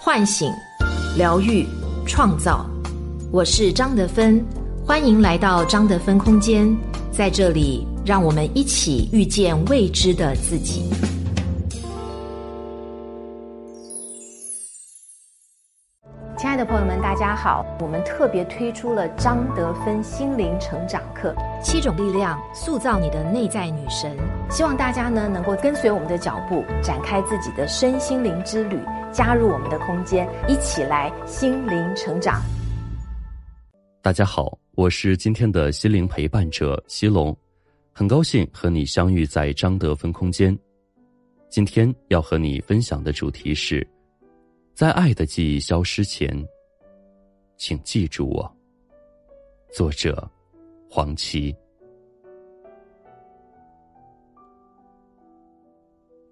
唤醒、疗愈、创造。我是张德芬，欢迎来到张德芬空间，在这里，让我们一起遇见未知的自己。亲爱的朋友们，好！我们特别推出了张德芬心灵成长课，七种力量塑造你的内在女神。希望大家呢能够跟随我们的脚步，展开自己的身心灵之旅，加入我们的空间，一起来心灵成长。大家好，我是今天的心灵陪伴者西龙，很高兴和你相遇在张德芬空间。今天要和你分享的主题是。在爱的记忆消失前，请记住我。作者：黄芪。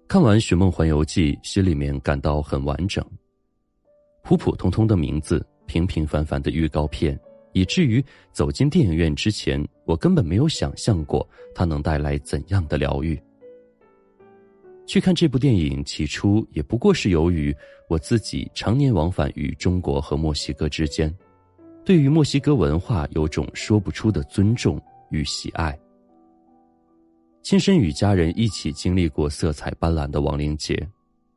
看完《寻梦环游记》，心里面感到很完整。普普通通的名字，平平凡凡的预告片，以至于走进电影院之前，我根本没有想象过它能带来怎样的疗愈。去看这部电影，起初也不过是由于我自己常年往返于中国和墨西哥之间，对于墨西哥文化有种说不出的尊重与喜爱。亲身与家人一起经历过色彩斑斓的亡灵节，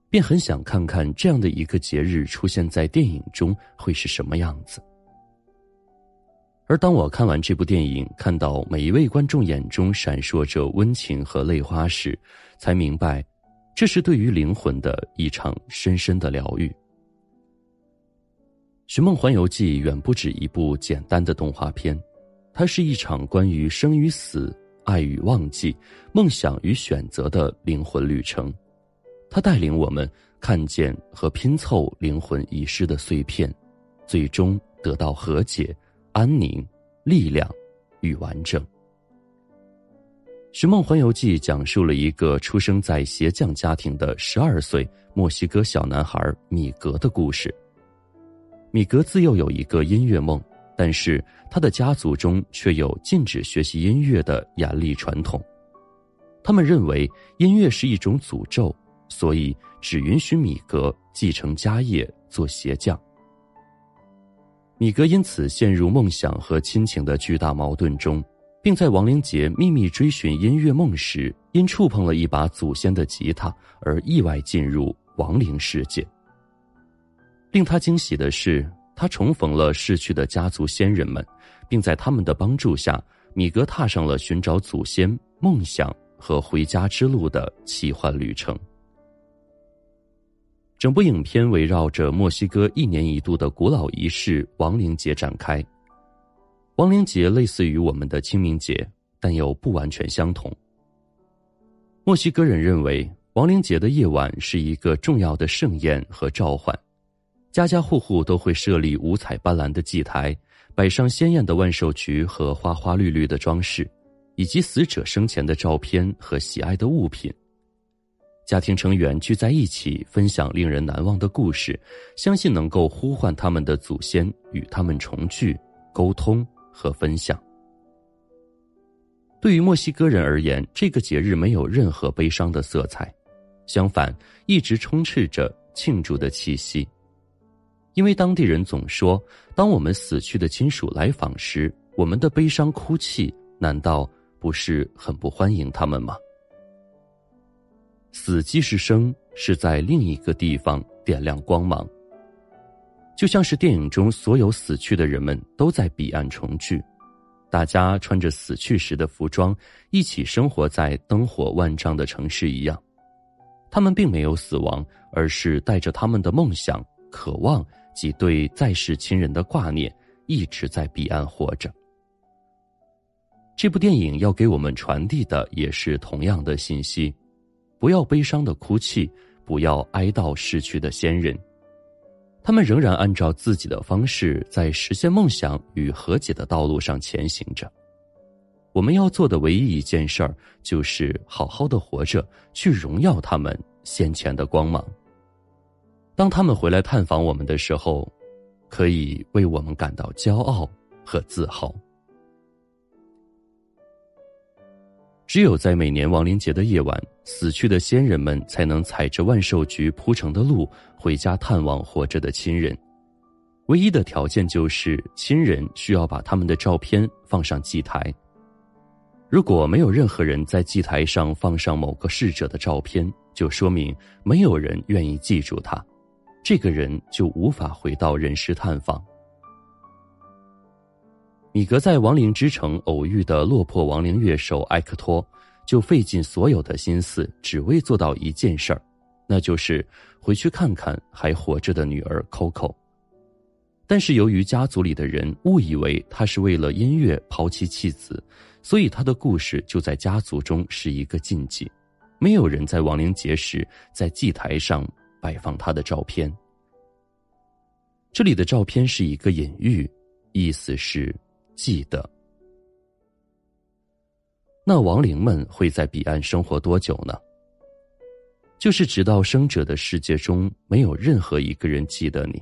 便很想看看这样的一个节日出现在电影中会是什么样子。而当我看完这部电影，看到每一位观众眼中闪烁着温情和泪花时，才明白。这是对于灵魂的一场深深的疗愈。《寻梦环游记》远不止一部简单的动画片，它是一场关于生与死、爱与忘记、梦想与选择的灵魂旅程。它带领我们看见和拼凑灵魂遗失的碎片，最终得到和解、安宁、力量与完整。《寻梦环游记》讲述了一个出生在鞋匠家庭的十二岁墨西哥小男孩米格的故事。米格自幼有一个音乐梦，但是他的家族中却有禁止学习音乐的严厉传统。他们认为音乐是一种诅咒，所以只允许米格继承家业做鞋匠。米格因此陷入梦想和亲情的巨大矛盾中。并在亡灵节秘密追寻音乐梦时，因触碰了一把祖先的吉他而意外进入亡灵世界。令他惊喜的是，他重逢了逝去的家族先人们，并在他们的帮助下，米格踏上了寻找祖先、梦想和回家之路的奇幻旅程。整部影片围绕着墨西哥一年一度的古老仪式——亡灵节展开。亡灵节类似于我们的清明节，但又不完全相同。墨西哥人认为亡灵节的夜晚是一个重要的盛宴和召唤，家家户户都会设立五彩斑斓的祭台，摆上鲜艳的万寿菊和花花绿绿的装饰，以及死者生前的照片和喜爱的物品。家庭成员聚在一起，分享令人难忘的故事，相信能够呼唤他们的祖先与他们重聚、沟通。和分享。对于墨西哥人而言，这个节日没有任何悲伤的色彩，相反，一直充斥着庆祝的气息。因为当地人总说，当我们死去的亲属来访时，我们的悲伤哭泣，难道不是很不欢迎他们吗？死即是生，是在另一个地方点亮光芒。就像是电影中所有死去的人们都在彼岸重聚，大家穿着死去时的服装，一起生活在灯火万丈的城市一样。他们并没有死亡，而是带着他们的梦想、渴望及对在世亲人的挂念，一直在彼岸活着。这部电影要给我们传递的也是同样的信息：不要悲伤的哭泣，不要哀悼逝去的先人。他们仍然按照自己的方式，在实现梦想与和解的道路上前行着。我们要做的唯一一件事儿，就是好好的活着，去荣耀他们先前的光芒。当他们回来探访我们的时候，可以为我们感到骄傲和自豪。只有在每年亡灵节的夜晚，死去的先人们才能踩着万寿菊铺成的路回家探望活着的亲人。唯一的条件就是亲人需要把他们的照片放上祭台。如果没有任何人在祭台上放上某个逝者的照片，就说明没有人愿意记住他，这个人就无法回到人世探访。米格在亡灵之城偶遇的落魄亡灵乐手埃克托，就费尽所有的心思，只为做到一件事儿，那就是回去看看还活着的女儿 Coco。但是由于家族里的人误以为他是为了音乐抛妻弃子，所以他的故事就在家族中是一个禁忌，没有人在亡灵节时在祭台上摆放他的照片。这里的照片是一个隐喻，意思是记得。那亡灵们会在彼岸生活多久呢？就是直到生者的世界中没有任何一个人记得你。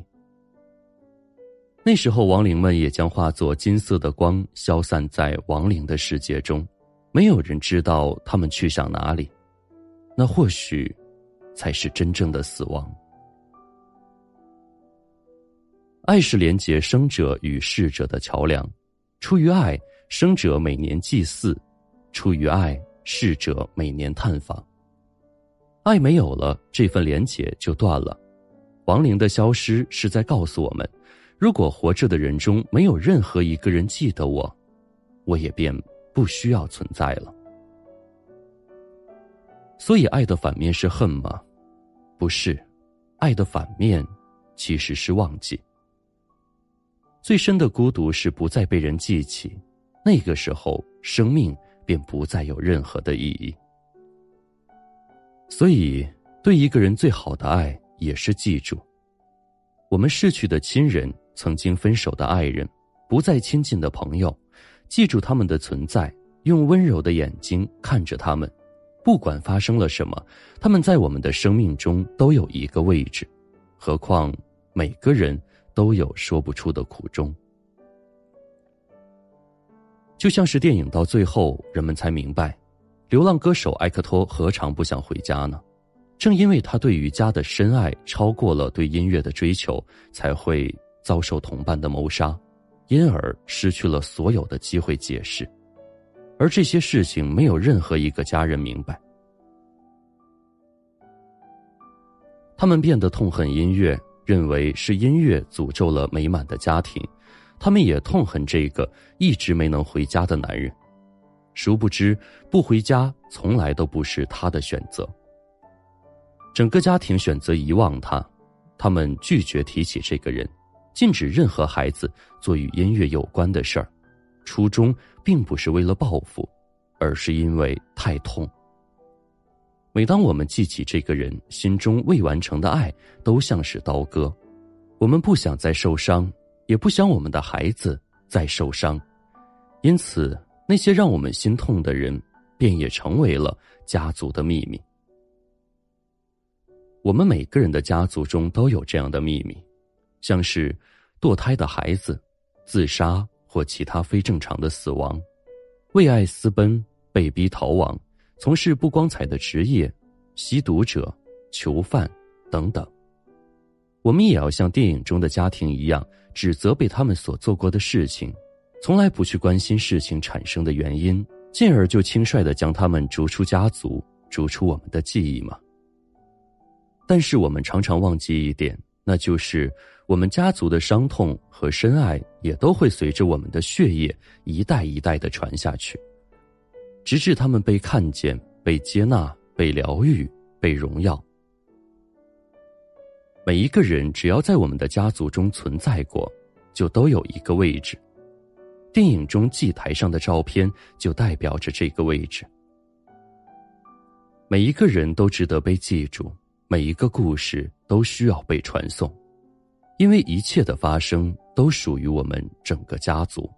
那时候，亡灵们也将化作金色的光，消散在亡灵的世界中，没有人知道他们去向哪里。那或许，才是真正的死亡。爱是连接生者与逝者的桥梁，出于爱，生者每年祭祀；出于爱，逝者每年探访。爱没有了，这份连结就断了。亡灵的消失是在告诉我们。如果活着的人中没有任何一个人记得我，我也便不需要存在了。所以，爱的反面是恨吗？不是，爱的反面其实是忘记。最深的孤独是不再被人记起，那个时候，生命便不再有任何的意义。所以，对一个人最好的爱也是记住，我们逝去的亲人。曾经分手的爱人，不再亲近的朋友，记住他们的存在，用温柔的眼睛看着他们，不管发生了什么，他们在我们的生命中都有一个位置。何况每个人都有说不出的苦衷。就像是电影到最后，人们才明白，流浪歌手埃克托何尝不想回家呢？正因为他对于家的深爱超过了对音乐的追求，才会。遭受同伴的谋杀，因而失去了所有的机会解释，而这些事情没有任何一个家人明白。他们变得痛恨音乐，认为是音乐诅咒了美满的家庭。他们也痛恨这个一直没能回家的男人。殊不知，不回家从来都不是他的选择。整个家庭选择遗忘他，他们拒绝提起这个人。禁止任何孩子做与音乐有关的事儿，初衷并不是为了报复，而是因为太痛。每当我们记起这个人，心中未完成的爱都像是刀割。我们不想再受伤，也不想我们的孩子再受伤，因此那些让我们心痛的人，便也成为了家族的秘密。我们每个人的家族中都有这样的秘密。像是堕胎的孩子、自杀或其他非正常的死亡、为爱私奔、被逼逃亡、从事不光彩的职业、吸毒者、囚犯等等。我们也要像电影中的家庭一样，指责被他们所做过的事情，从来不去关心事情产生的原因，进而就轻率的将他们逐出家族、逐出我们的记忆吗？但是我们常常忘记一点，那就是。我们家族的伤痛和深爱也都会随着我们的血液一代一代的传下去，直至他们被看见、被接纳、被疗愈、被荣耀。每一个人只要在我们的家族中存在过，就都有一个位置。电影中祭台上的照片就代表着这个位置。每一个人都值得被记住，每一个故事都需要被传颂。因为一切的发生都属于我们整个家族。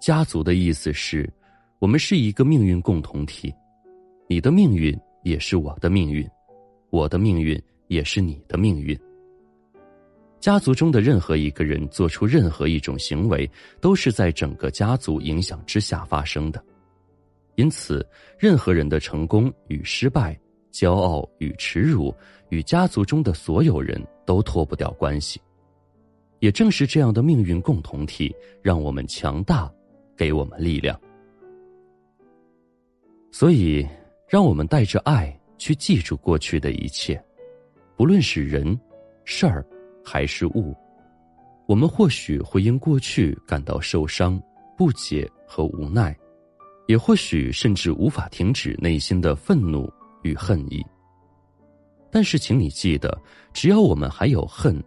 家族的意思是，我们是一个命运共同体，你的命运也是我的命运，我的命运也是你的命运。家族中的任何一个人做出任何一种行为，都是在整个家族影响之下发生的。因此，任何人的成功与失败、骄傲与耻辱，与家族中的所有人都脱不掉关系。也正是这样的命运共同体，让我们强大，给我们力量。所以，让我们带着爱去记住过去的一切，不论是人、事儿还是物。我们或许会因过去感到受伤、不解和无奈。也或许甚至无法停止内心的愤怒与恨意。但是，请你记得，只要我们还有恨，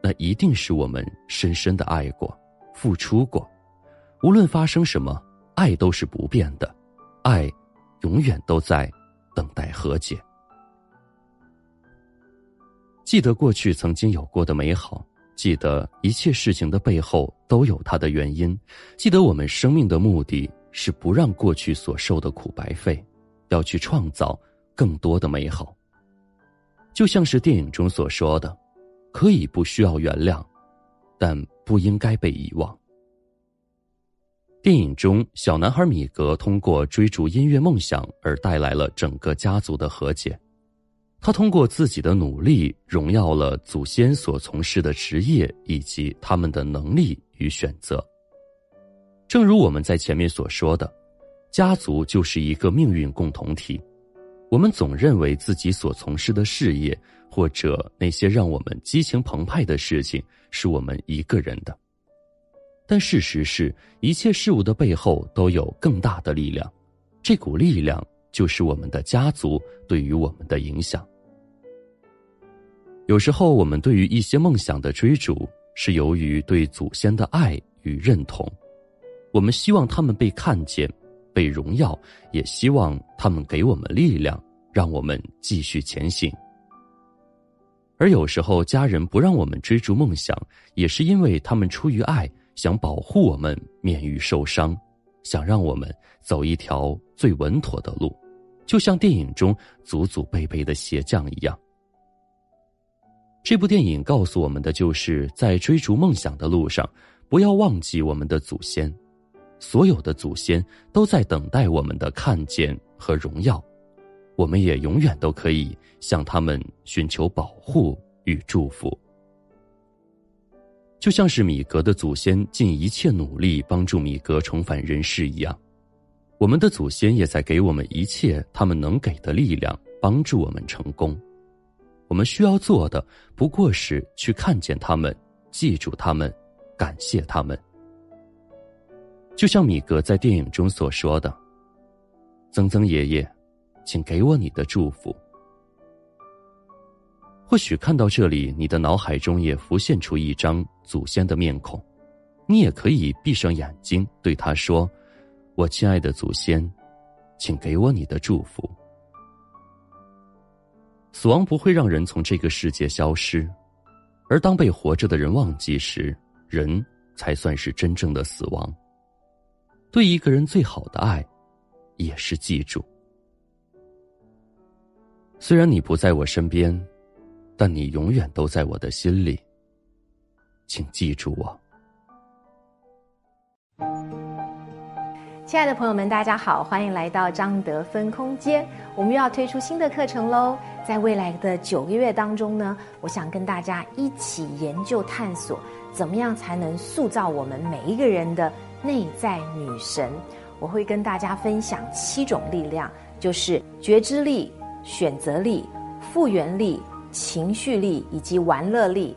那一定是我们深深的爱过、付出过。无论发生什么，爱都是不变的，爱永远都在等待和解。记得过去曾经有过的美好，记得一切事情的背后都有它的原因，记得我们生命的目的。是不让过去所受的苦白费，要去创造更多的美好。就像是电影中所说的，可以不需要原谅，但不应该被遗忘。电影中，小男孩米格通过追逐音乐梦想而带来了整个家族的和解。他通过自己的努力，荣耀了祖先所从事的职业以及他们的能力与选择。正如我们在前面所说的，家族就是一个命运共同体。我们总认为自己所从事的事业，或者那些让我们激情澎湃的事情，是我们一个人的。但事实是，一切事物的背后都有更大的力量，这股力量就是我们的家族对于我们的影响。有时候，我们对于一些梦想的追逐，是由于对祖先的爱与认同。我们希望他们被看见，被荣耀，也希望他们给我们力量，让我们继续前行。而有时候，家人不让我们追逐梦想，也是因为他们出于爱，想保护我们免于受伤，想让我们走一条最稳妥的路，就像电影中祖祖辈辈的鞋匠一样。这部电影告诉我们的，就是在追逐梦想的路上，不要忘记我们的祖先。所有的祖先都在等待我们的看见和荣耀，我们也永远都可以向他们寻求保护与祝福。就像是米格的祖先尽一切努力帮助米格重返人世一样，我们的祖先也在给我们一切他们能给的力量，帮助我们成功。我们需要做的不过是去看见他们，记住他们，感谢他们。就像米格在电影中所说的：“曾曾爷爷，请给我你的祝福。”或许看到这里，你的脑海中也浮现出一张祖先的面孔，你也可以闭上眼睛对他说：“我亲爱的祖先，请给我你的祝福。”死亡不会让人从这个世界消失，而当被活着的人忘记时，人才算是真正的死亡。对一个人最好的爱，也是记住。虽然你不在我身边，但你永远都在我的心里。请记住我。亲爱的朋友们，大家好，欢迎来到张德芬空间。我们又要推出新的课程喽！在未来的九个月当中呢，我想跟大家一起研究探索，怎么样才能塑造我们每一个人的。内在女神，我会跟大家分享七种力量，就是觉知力、选择力、复原力、情绪力以及玩乐力，